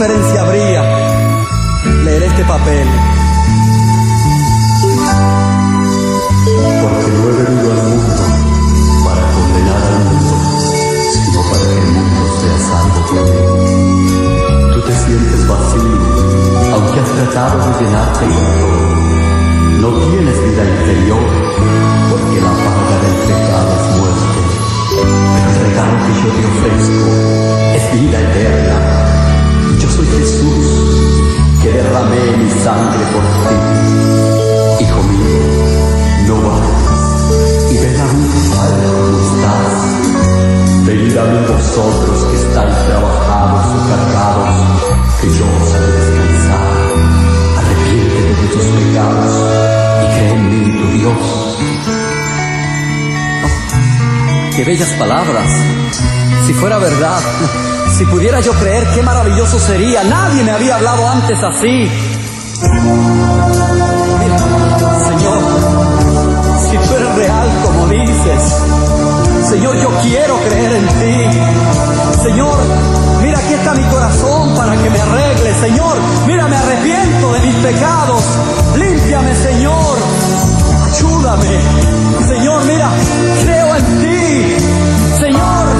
diferencia habría leer este papel? Así. Señor, si tú eres real como dices, Señor, yo quiero creer en ti. Señor, mira aquí está mi corazón para que me arregle. Señor, mira, me arrepiento de mis pecados. Límpiame, Señor. Ayúdame. Señor, mira, creo en ti. Señor,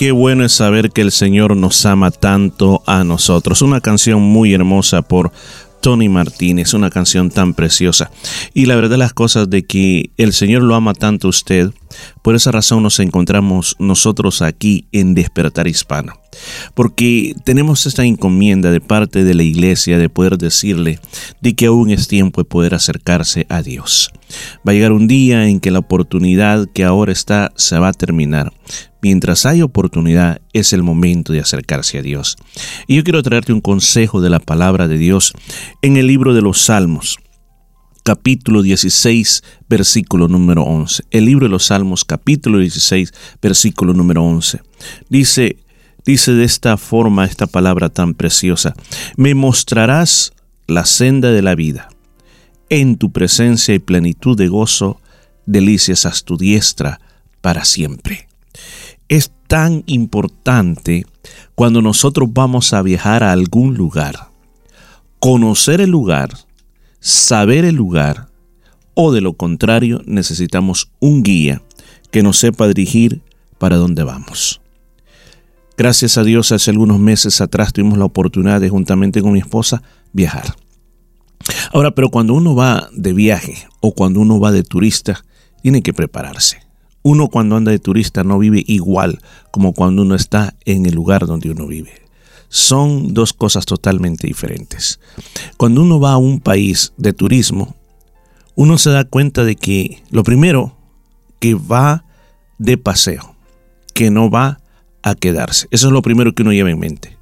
qué bueno es saber que el Señor nos ama tanto a nosotros. Una canción muy hermosa por Tony Martínez, una canción tan preciosa. Y la verdad las cosas de que el Señor lo ama tanto a usted, por esa razón nos encontramos nosotros aquí en Despertar Hispano. Porque tenemos esta encomienda de parte de la iglesia de poder decirle de que aún es tiempo de poder acercarse a Dios. Va a llegar un día en que la oportunidad que ahora está se va a terminar. Mientras hay oportunidad es el momento de acercarse a Dios. Y yo quiero traerte un consejo de la palabra de Dios en el libro de los Salmos capítulo 16, versículo número 11. El libro de los Salmos, capítulo 16, versículo número 11. Dice, dice de esta forma esta palabra tan preciosa, me mostrarás la senda de la vida. En tu presencia y plenitud de gozo, delicias a tu diestra para siempre. Es tan importante cuando nosotros vamos a viajar a algún lugar, conocer el lugar, saber el lugar, o de lo contrario necesitamos un guía que nos sepa dirigir para dónde vamos. Gracias a Dios, hace algunos meses atrás tuvimos la oportunidad de, juntamente con mi esposa, viajar. Ahora, pero cuando uno va de viaje o cuando uno va de turista, tiene que prepararse. Uno cuando anda de turista no vive igual como cuando uno está en el lugar donde uno vive. Son dos cosas totalmente diferentes. Cuando uno va a un país de turismo, uno se da cuenta de que lo primero que va de paseo, que no va a quedarse. Eso es lo primero que uno lleva en mente.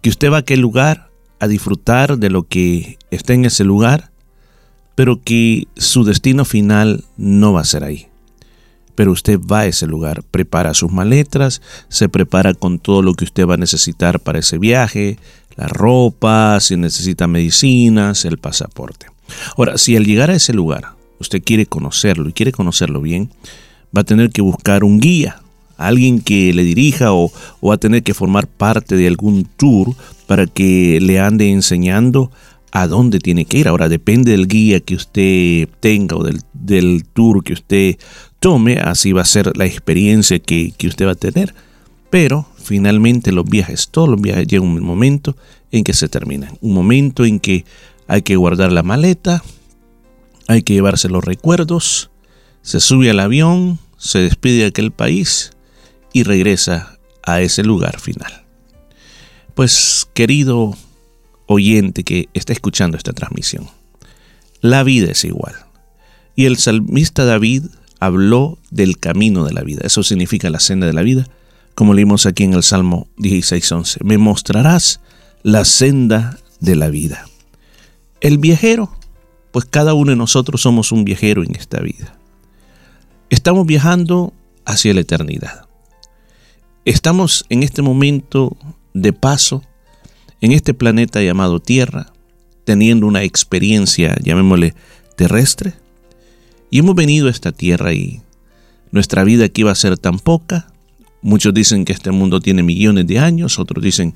Que usted va a aquel lugar a disfrutar de lo que está en ese lugar, pero que su destino final no va a ser ahí. Pero usted va a ese lugar, prepara sus maletas, se prepara con todo lo que usted va a necesitar para ese viaje, la ropa, si necesita medicinas, el pasaporte. Ahora, si al llegar a ese lugar usted quiere conocerlo y quiere conocerlo bien, va a tener que buscar un guía, alguien que le dirija o, va a tener que formar parte de algún tour para que le ande enseñando a dónde tiene que ir. Ahora depende del guía que usted tenga o del, tour que usted tome, así va a ser la experiencia que, que usted va a tener. Pero finalmente los viajes, todos los viajes llegan un momento en que se terminan. Un momento en que hay que guardar la maleta, hay que llevarse los recuerdos, se sube al avión, se despide de aquel país y regresa a ese lugar final. Pues querido oyente que está escuchando esta transmisión, la vida es igual. Y el salmista David habló del camino de la vida. Eso significa la senda de la vida, como leímos aquí en el Salmo 16:11. Me mostrarás la senda de la vida. El viajero, pues cada uno de nosotros somos un viajero en esta vida. Estamos viajando hacia la eternidad. Estamos en este momento de paso en este planeta llamado Tierra, teniendo una experiencia, llamémosle, terrestre. Y hemos venido a esta Tierra y nuestra vida aquí va a ser tan poca. Muchos dicen que este mundo tiene millones de años, otros dicen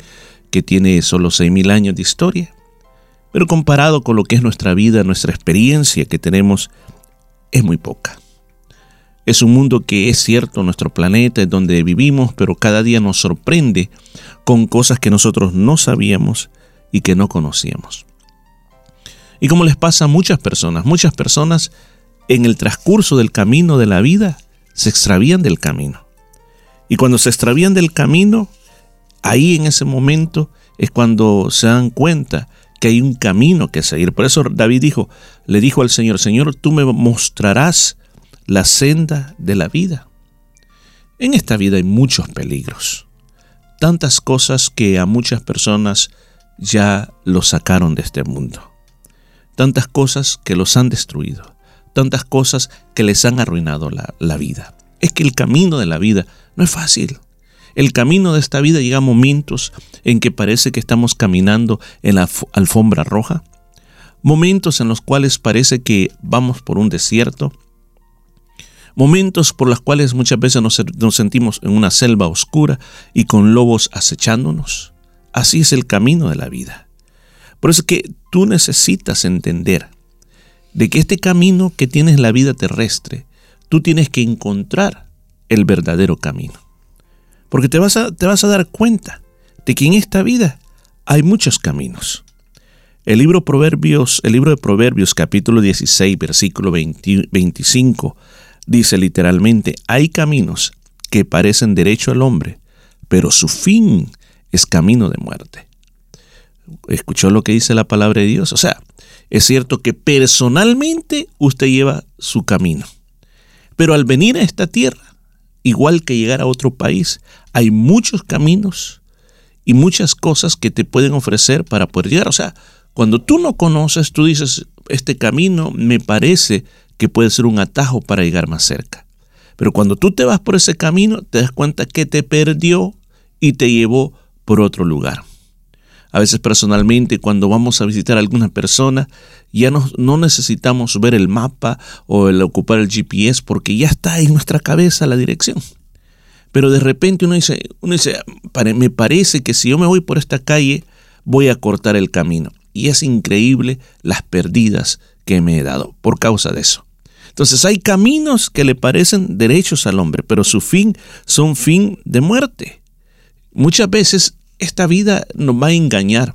que tiene solo seis mil años de historia. Pero comparado con lo que es nuestra vida, nuestra experiencia que tenemos, es muy poca. Es un mundo que es cierto, nuestro planeta es donde vivimos, pero cada día nos sorprende con cosas que nosotros no sabíamos y que no conocíamos. Y como les pasa a muchas personas, muchas personas en el transcurso del camino de la vida se extravían del camino. Y cuando se extravían del camino, ahí en ese momento es cuando se dan cuenta que hay un camino que seguir. Por eso David dijo, le dijo al Señor, Señor, tú me mostrarás la senda de la vida. En esta vida hay muchos peligros, tantas cosas que a muchas personas ya los sacaron de este mundo, tantas cosas que los han destruido, tantas cosas que les han arruinado la, vida. Es que el camino de la vida no es fácil. El camino de esta vida llega a momentos en que parece que estamos caminando en la alfombra roja, momentos en los cuales parece que vamos por un desierto, momentos por los cuales muchas veces nos, sentimos en una selva oscura y con lobos acechándonos. Así es el camino de la vida. Por eso es que tú necesitas entender de que este camino que tienes la vida terrestre, tú tienes que encontrar el verdadero camino. Porque te vas a, te vas a dar cuenta de que en esta vida hay muchos caminos. El libro, Proverbios, el libro de Proverbios capítulo 16 versículo 25 dice literalmente, hay caminos que parecen derecho al hombre, pero su fin es camino de muerte. ¿Escuchó lo que dice la palabra de Dios? O sea, es cierto que personalmente usted lleva su camino, pero al venir a esta tierra, igual que llegar a otro país, hay muchos caminos y muchas cosas que te pueden ofrecer para poder llegar. O sea, cuando tú no conoces, tú dices, este camino me parece que puede ser un atajo para llegar más cerca. Pero cuando tú te vas por ese camino, te das cuenta que te perdió y te llevó por otro lugar. A veces personalmente cuando vamos a visitar a alguna persona ya no, no, necesitamos ver el mapa o el ocupar el GPS porque ya está en nuestra cabeza la dirección. Pero de repente uno dice, uno dice, me parece que si yo me voy por esta calle voy a cortar el camino. Y es increíble las perdidas que me he dado por causa de eso. Entonces hay caminos que le parecen derechos al hombre, pero su fin son fin de muerte. Muchas veces esta vida nos va a engañar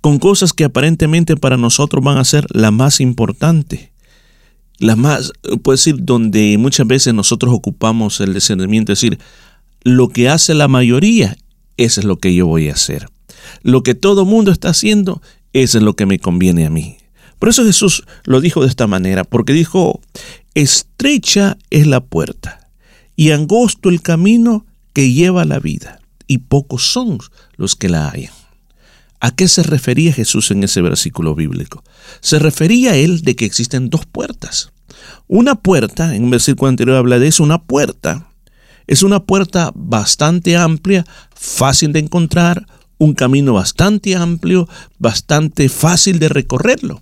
con cosas que aparentemente para nosotros van a ser la más importante. la más, puede decir, donde muchas veces nosotros ocupamos el discernimiento, es decir, lo que hace la mayoría, eso es lo que yo voy a hacer. Lo que todo mundo está haciendo, eso es lo que me conviene a mí. Por eso Jesús lo dijo de esta manera, porque dijo, estrecha es la puerta y angosto el camino que lleva la vida, y pocos son los que la hayan. ¿A qué se refería Jesús en ese versículo bíblico? Se refería a él de que existen dos puertas. Una puerta, en un versículo anterior habla de eso, una puerta. Es una puerta bastante amplia, fácil de encontrar, un camino bastante amplio, bastante fácil de recorrerlo.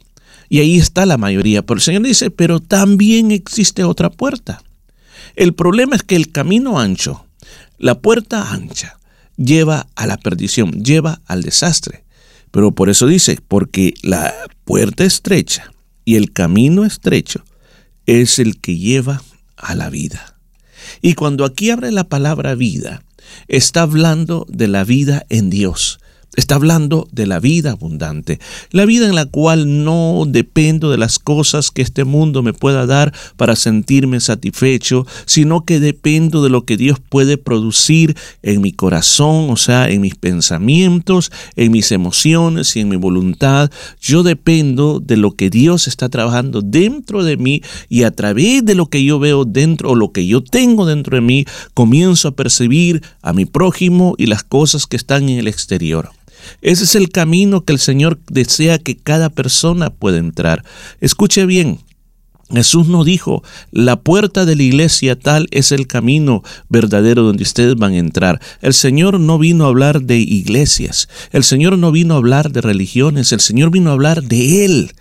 Y ahí está la mayoría. Pero el Señor dice, pero también existe otra puerta. El problema es que el camino ancho, la puerta ancha, lleva a la perdición, lleva al desastre. Pero por eso dice, porque la puerta estrecha y el camino estrecho es el que lleva a la vida. Y cuando aquí abre la palabra vida, está hablando de la vida en Dios, Está hablando de la vida abundante, la vida en la cual no dependo de las cosas que este mundo me pueda dar para sentirme satisfecho, sino que dependo de lo que Dios puede producir en mi corazón, o sea, en mis pensamientos, en mis emociones y en mi voluntad. Yo dependo de lo que Dios está trabajando dentro de mí y a través de lo que yo veo dentro o lo que yo tengo dentro de mí, comienzo a percibir a mi prójimo y las cosas que están en el exterior. Ese es el camino que el Señor desea que cada persona pueda entrar. Escuche bien, Jesús no dijo, la puerta de la iglesia tal es el camino verdadero donde ustedes van a entrar. El Señor no vino a hablar de iglesias, el Señor no vino a hablar de religiones, el Señor vino a hablar de Él.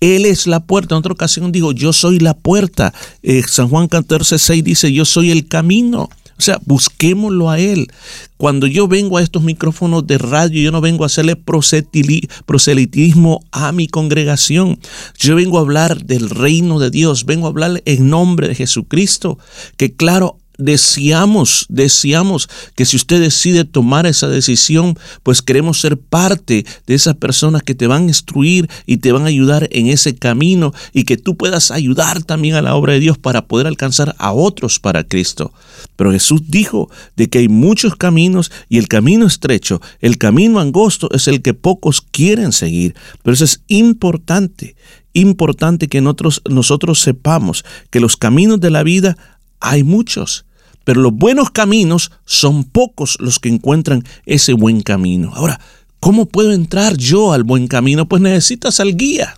Él es la puerta. En otra ocasión digo, yo soy la puerta. Eh, San Juan 14, 6 dice, yo soy el camino. O sea, busquémoslo a Él. Cuando yo vengo a estos micrófonos de radio, yo no vengo a hacerle proselitismo a mi congregación. Yo vengo a hablar del reino de Dios, vengo a hablar en nombre de Jesucristo, que claro, deseamos, deseamos que si usted decide tomar esa decisión, pues queremos ser parte de esas personas que te van a instruir y te van a ayudar en ese camino y que tú puedas ayudar también a la obra de Dios para poder alcanzar a otros para Cristo. Pero Jesús dijo de que hay muchos caminos y el camino estrecho, el camino angosto es el que pocos quieren seguir. Pero eso es importante, importante que nosotros, nosotros sepamos que los caminos de la vida hay muchos, pero los buenos caminos son pocos los que encuentran ese buen camino. Ahora, ¿cómo puedo entrar yo al buen camino? Pues necesitas al guía.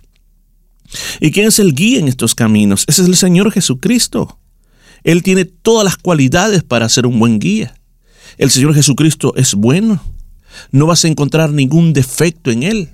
¿Y quién es el guía en estos caminos? Ese es el Señor Jesucristo. Él tiene todas las cualidades para ser un buen guía. El Señor Jesucristo es bueno. No vas a encontrar ningún defecto en Él.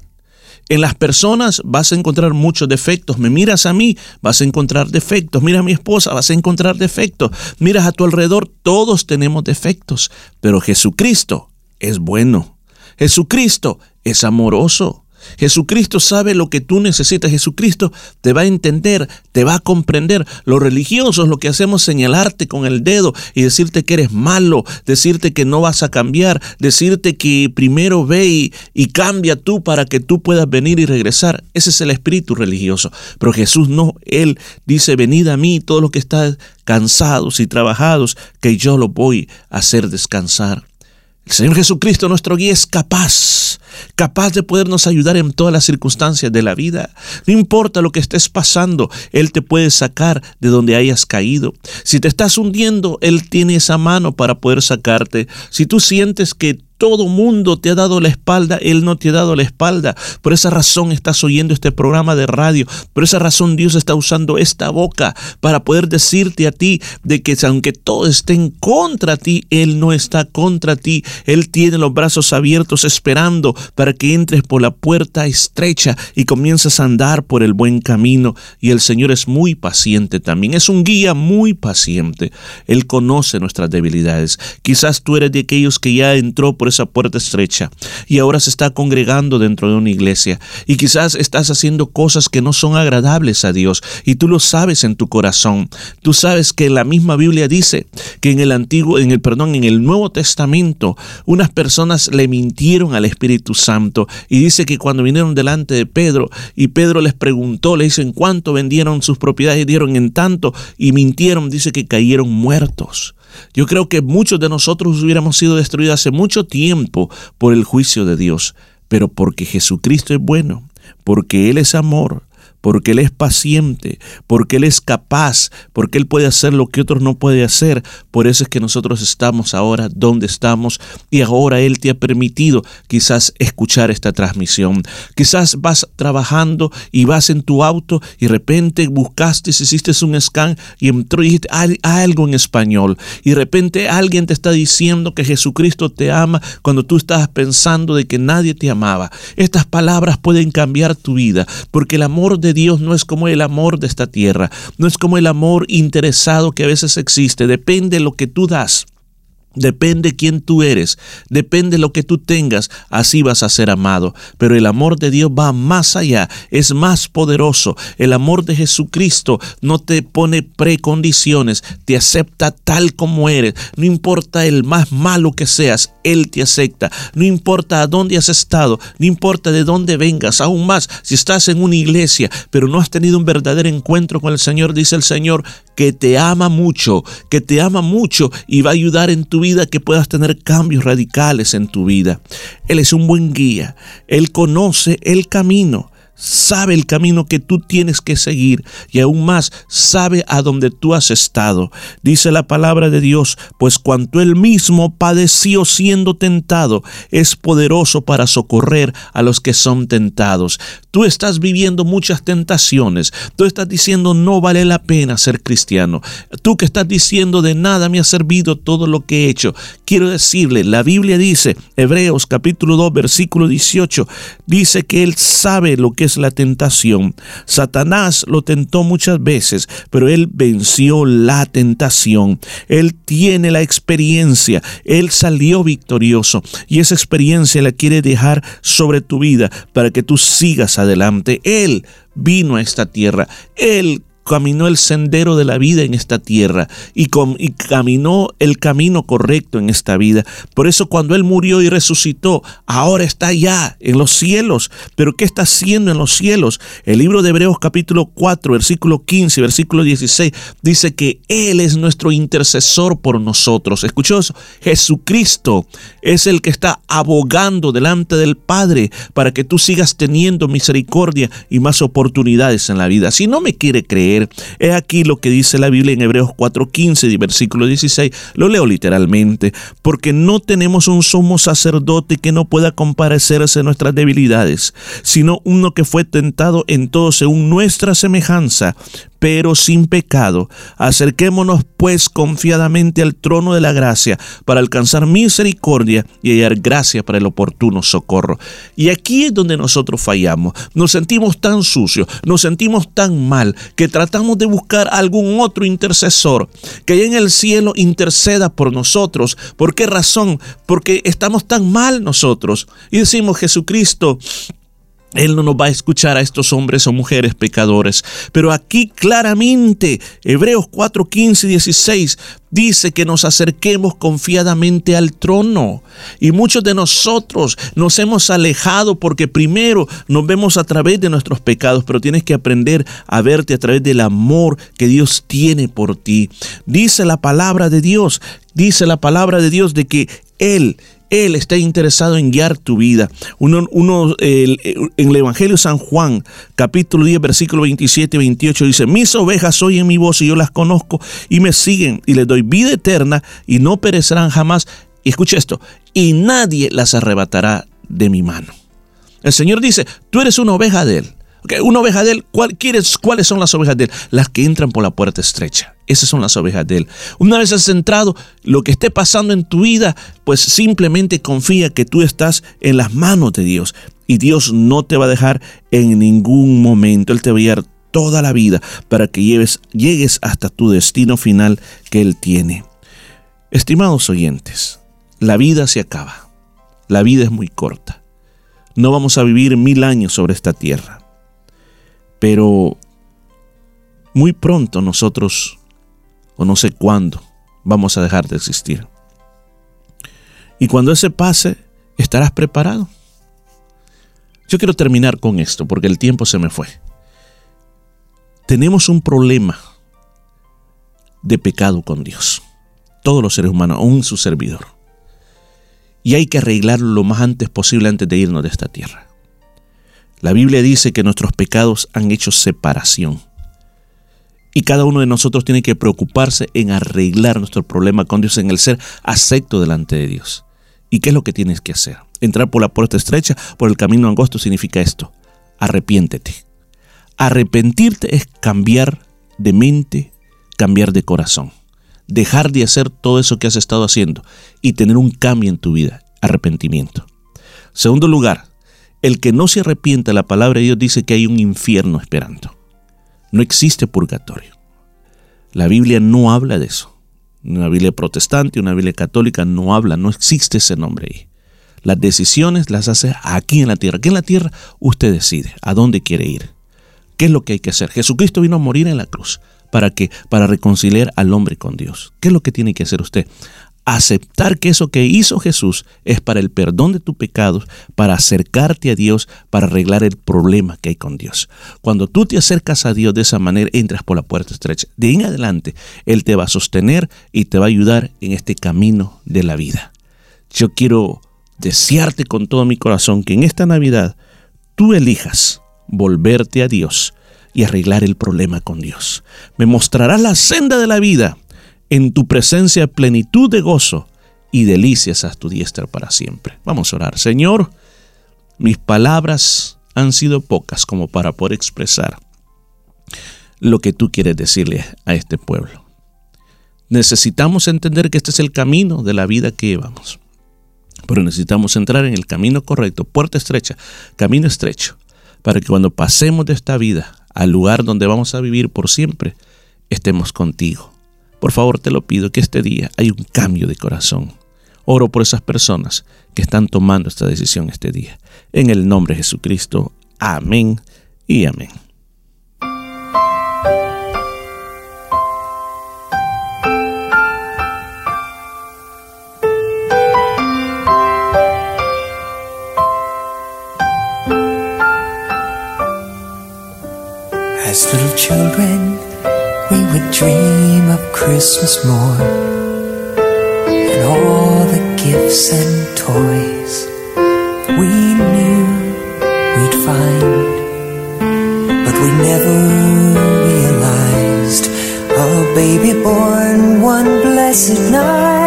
En las personas vas a encontrar muchos defectos. Me miras a mí, vas a encontrar defectos. Mira a mi esposa, vas a encontrar defectos. Miras a tu alrededor, todos tenemos defectos. Pero Jesucristo es bueno. Jesucristo es amoroso. Jesucristo sabe lo que tú necesitas. Jesucristo te va a entender, te va a comprender. Los religiosos lo que hacemos es señalarte con el dedo y decirte que eres malo, decirte que no vas a cambiar, decirte que primero ve y, cambia tú para que tú puedas venir y regresar. Ese es el espíritu religioso. Pero Jesús no, Él dice, venid a mí todos los que están cansados y trabajados, que yo los voy a hacer descansar. El Señor Jesucristo, nuestro guía, es capaz, capaz de podernos ayudar en todas las circunstancias de la vida. No importa lo que estés pasando, Él te puede sacar de donde hayas caído. Si te estás hundiendo, Él tiene esa mano para poder sacarte. Si tú sientes que todo mundo te ha dado la espalda, Él no te ha dado la espalda. Por esa razón estás oyendo este programa de radio. Por esa razón Dios está usando esta boca para poder decirte a ti de que aunque todo esté en contra ti, Él no está contra ti. Él tiene los brazos abiertos esperando para que entres por la puerta estrecha y comiences a andar por el buen camino. Y el Señor es muy paciente también. Es un guía muy paciente. Él conoce nuestras debilidades. Quizás tú eres de aquellos que ya entró por esa puerta estrecha y ahora se está congregando dentro de una iglesia y quizás estás haciendo cosas que no son agradables a Dios y tú lo sabes en tu corazón. Tú sabes que la misma Biblia dice que en el antiguo, en el perdón, en el Nuevo Testamento, unas personas le mintieron al Espíritu Santo y dice que cuando vinieron delante de Pedro y Pedro les preguntó, le dice en cuánto vendieron sus propiedades dieron en tanto y mintieron, dice que cayeron muertos. Yo creo que muchos de nosotros hubiéramos sido destruidos hace mucho tiempo por el juicio de Dios, pero porque Jesucristo es bueno, porque Él es amor, porque Él es paciente, porque Él es capaz, porque Él puede hacer lo que otros no pueden hacer. Por eso es que nosotros estamos ahora donde estamos y ahora Él te ha permitido quizás escuchar esta transmisión. Quizás vas trabajando y vas en tu auto y de repente buscaste, hiciste un scan y entró y dijiste algo en español. Y de repente alguien te está diciendo que Jesucristo te ama cuando tú estabas pensando de que nadie te amaba. Estas palabras pueden cambiar tu vida porque el amor de Dios no es como el amor de esta tierra, no es como el amor interesado que a veces existe, depende de lo que tú das. Depende quién tú eres, depende lo que tú tengas, así vas a ser amado. Pero el amor de Dios va más allá, es más poderoso. El amor de Jesucristo no te pone precondiciones, te acepta tal como eres. No importa el más malo que seas, Él te acepta. No importa a dónde has estado, no importa de dónde vengas, aún más si estás en una iglesia, pero no has tenido un verdadero encuentro con el Señor, dice el Señor, que te ama mucho, que te ama mucho y va a ayudar en tu vida que puedas tener cambios radicales en tu vida. Él es un buen guía, Él conoce el camino sabe el camino que tú tienes que seguir y aún más sabe a dónde tú has estado. Dice la palabra de Dios, pues cuanto él mismo padeció siendo tentado, es poderoso para socorrer a los que son tentados. Tú estás viviendo muchas tentaciones. Tú estás diciendo no vale la pena ser cristiano. Tú que estás diciendo de nada me ha servido todo lo que he hecho. Quiero decirle, la Biblia dice, Hebreos capítulo 2 versículo 18, dice que él sabe lo que es la tentación. Satanás lo tentó muchas veces, pero él venció la tentación. Él tiene la experiencia, él salió victorioso y esa experiencia la quiere dejar sobre tu vida para que tú sigas adelante. Él vino a esta tierra, él caminó el sendero de la vida en esta tierra y, caminó el camino correcto en esta vida. Por eso cuando Él murió y resucitó, ahora está ya en los cielos. Pero ¿qué está haciendo en los cielos? El libro de Hebreos capítulo 4, versículo 15, versículo 16, dice que Él es nuestro intercesor por nosotros. ¿Escuchó eso? Jesucristo es el que está abogando delante del Padre para que tú sigas teniendo misericordia y más oportunidades en la vida. Si no me quiere creer, He aquí lo que dice la Biblia en Hebreos 4:15 y versículo 16. Lo leo literalmente. Porque no tenemos un sumo sacerdote que no pueda comparecerse a nuestras debilidades, sino uno que fue tentado en todo según nuestra semejanza, pero sin pecado. Acerquémonos pues confiadamente al trono de la gracia para alcanzar misericordia y hallar gracia para el oportuno socorro. Y aquí es donde nosotros fallamos. Nos sentimos tan sucios, nos sentimos tan mal que tratamos de buscar algún otro intercesor que allá en el cielo interceda por nosotros. ¿Por qué razón? Porque estamos tan mal nosotros. Y decimos, Jesucristo, él no nos va a escuchar a estos hombres o mujeres pecadores. Pero aquí claramente, Hebreos 4, 15 y 16, dice que nos acerquemos confiadamente al trono. Y muchos de nosotros nos hemos alejado porque primero nos vemos a través de nuestros pecados, pero tienes que aprender a verte a través del amor que Dios tiene por ti. Dice la palabra de Dios, dice la palabra de Dios de que Él él está interesado en guiar tu vida. Uno, en el Evangelio de San Juan, capítulo 10, versículo 27 y 28, dice, mis ovejas oyen mi voz y yo las conozco y me siguen y les doy vida eterna y no perecerán jamás. Y escucha esto, y nadie las arrebatará de mi mano. El Señor dice, tú eres una oveja de Él. Una oveja de Él, ¿cuáles son las ovejas de Él? Las que entran por la puerta estrecha. Esas son las ovejas de Él. Una vez has entrado, lo que esté pasando en tu vida, pues simplemente confía que tú estás en las manos de Dios. Y Dios no te va a dejar en ningún momento. Él te va a guiar toda la vida para que lleves, llegues hasta tu destino final que Él tiene. Estimados oyentes, la vida se acaba. La vida es muy corta. No vamos a vivir mil años sobre esta tierra. Pero muy pronto nosotros, o no sé cuándo, vamos a dejar de existir. Y cuando ese pase, estarás preparado. Yo quiero terminar con esto porque el tiempo se me fue. Tenemos un problema de pecado con Dios. Todos los seres humanos, aún su servidor. Y hay que arreglarlo lo más antes posible antes de irnos de esta tierra. La Biblia dice que nuestros pecados han hecho separación. Y cada uno de nosotros tiene que preocuparse en arreglar nuestro problema con Dios, en el ser acepto delante de Dios. ¿Y qué es lo que tienes que hacer? Entrar por la puerta estrecha, por el camino angosto significa esto. Arrepiéntete. Arrepentirte es cambiar de mente, cambiar de corazón. Dejar de hacer todo eso que has estado haciendo y tener un cambio en tu vida. Arrepentimiento. Segundo lugar, el que no se arrepienta, la palabra de Dios dice que hay un infierno esperando. No existe purgatorio. La Biblia no habla de eso. Una Biblia protestante, una Biblia católica no habla, no existe ese nombre ahí. Las decisiones las hace aquí en la tierra. Aquí en la tierra usted decide a dónde quiere ir. ¿Qué es lo que hay que hacer? Jesucristo vino a morir en la cruz. ¿Para qué? Para reconciliar al hombre con Dios. ¿Qué es lo que tiene que hacer usted? Aceptar que eso que hizo Jesús es para el perdón de tus pecados, para acercarte a Dios, para arreglar el problema que hay con Dios. Cuando tú te acercas a Dios de esa manera, entras por la puerta estrecha. De ahí en adelante, Él te va a sostener y te va a ayudar en este camino de la vida. Yo quiero desearte con todo mi corazón que en esta Navidad tú elijas volverte a Dios y arreglar el problema con Dios. Me mostrarás la senda de la vida en tu presencia plenitud de gozo y delicias a tu diestra para siempre. Vamos a orar. Señor, mis palabras han sido pocas como para poder expresar lo que tú quieres decirle a este pueblo. Necesitamos entender que este es el camino de la vida que llevamos. Pero necesitamos entrar en el camino correcto, puerta estrecha, camino estrecho, para que cuando pasemos de esta vida al lugar donde vamos a vivir por siempre, estemos contigo por favor, te lo pido que este día hay un cambio de corazón. Oro por esas personas que están tomando esta decisión este día. En el nombre de Jesucristo. Amén y amén. Children we would dream of Christmas morn and all the gifts and toys we knew we'd find, but we never realized a baby born one blessed night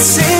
see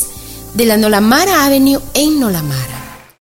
de la Nolamara Avenue en Nolamara.